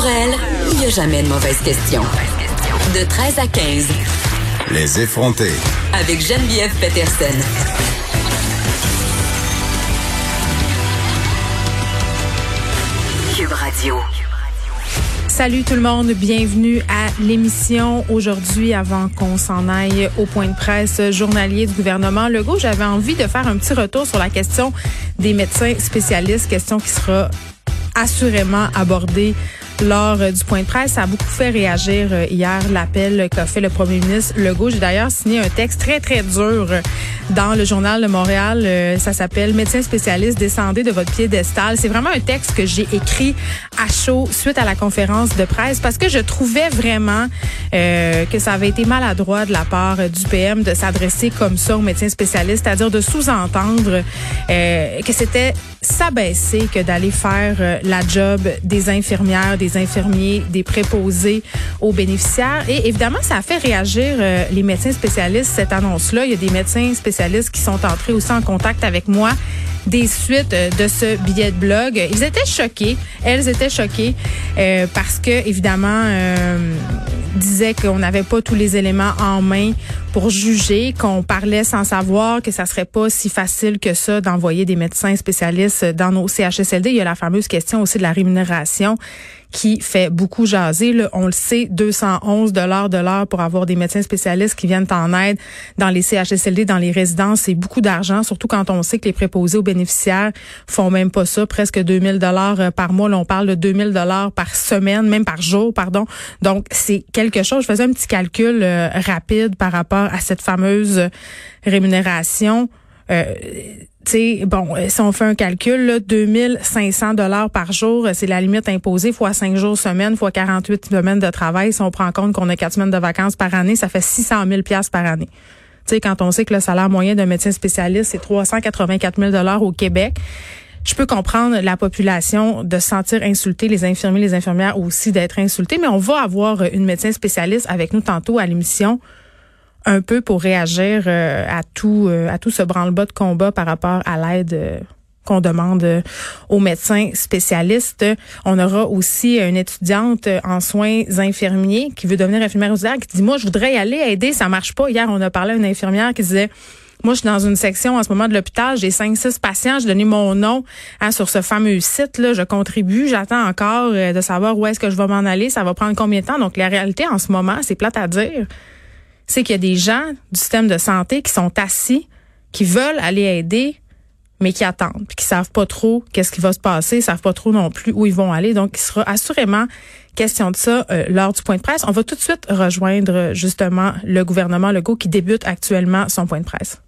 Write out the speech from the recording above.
Pour elle, il n'y a jamais de mauvaise question. De 13 à 15. Les effronter. Avec Geneviève Peterson. Cube Radio. Salut tout le monde, bienvenue à l'émission. Aujourd'hui, avant qu'on s'en aille au point de presse journalier du gouvernement Legault, j'avais envie de faire un petit retour sur la question des médecins spécialistes, question qui sera assurément abordée lors du point de presse. Ça a beaucoup fait réagir euh, hier l'appel qu'a fait le premier ministre Legault. J'ai d'ailleurs signé un texte très, très dur dans le journal de Montréal. Euh, ça s'appelle Médecin spécialiste, descendez de votre piédestal. C'est vraiment un texte que j'ai écrit à chaud suite à la conférence de presse parce que je trouvais vraiment euh, que ça avait été maladroit de la part du PM de s'adresser comme ça aux médecins spécialistes, c'est-à-dire de sous-entendre euh, que c'était s'abaisser que d'aller faire euh, la job des infirmières, des infirmiers, des préposés aux bénéficiaires. Et évidemment, ça a fait réagir euh, les médecins spécialistes, cette annonce-là. Il y a des médecins spécialistes qui sont entrés aussi en contact avec moi des suites de ce billet de blog. Ils étaient choqués, elles étaient choquées euh, parce que évidemment euh, disaient qu'on n'avait pas tous les éléments en main pour juger, qu'on parlait sans savoir que ça serait pas si facile que ça d'envoyer des médecins spécialistes dans nos CHSLD. Il y a la fameuse question aussi de la rémunération qui fait beaucoup jaser. Là, on le sait, 211 dollars de l'heure pour avoir des médecins spécialistes qui viennent en aide dans les CHSLD, dans les résidences, c'est beaucoup d'argent, surtout quand on sait que les préposés aux bénéficiaires font même pas ça, presque 2000 dollars euh, par mois. Là, on parle de 2000 dollars par semaine, même par jour, pardon. Donc, c'est quelque chose. Je faisais un petit calcul euh, rapide par rapport à cette fameuse rémunération. Euh, sais, bon, euh, si on fait un calcul, là, 2500 dollars par jour, euh, c'est la limite imposée fois 5 jours semaine, fois 48 semaines de travail. Si on prend compte qu'on a 4 semaines de vacances par année, ça fait 600 000 pièces par année. Tu sais, quand on sait que le salaire moyen d'un médecin spécialiste, c'est 384 000 dollars au Québec, je peux comprendre la population de se sentir insultée, les infirmiers, les infirmières aussi d'être insultés, mais on va avoir une médecin spécialiste avec nous tantôt à l'émission un peu pour réagir euh, à tout euh, à tout ce branle-bas de combat par rapport à l'aide euh, qu'on demande aux médecins spécialistes. On aura aussi une étudiante en soins infirmiers qui veut devenir infirmière auxiliaire qui dit moi je voudrais y aller aider, ça marche pas. Hier on a parlé à une infirmière qui disait moi, je suis dans une section en ce moment de l'hôpital. J'ai cinq, six patients. J'ai donné mon nom hein, sur ce fameux site-là. Je contribue. J'attends encore de savoir où est-ce que je vais m'en aller. Ça va prendre combien de temps. Donc, la réalité en ce moment, c'est plate à dire c'est qu'il y a des gens du système de santé qui sont assis, qui veulent aller aider, mais qui attendent, puis qui savent pas trop qu'est-ce qui va se passer, savent pas trop non plus où ils vont aller. Donc, il sera assurément question de ça euh, lors du point de presse. On va tout de suite rejoindre justement le gouvernement Legault qui débute actuellement son point de presse.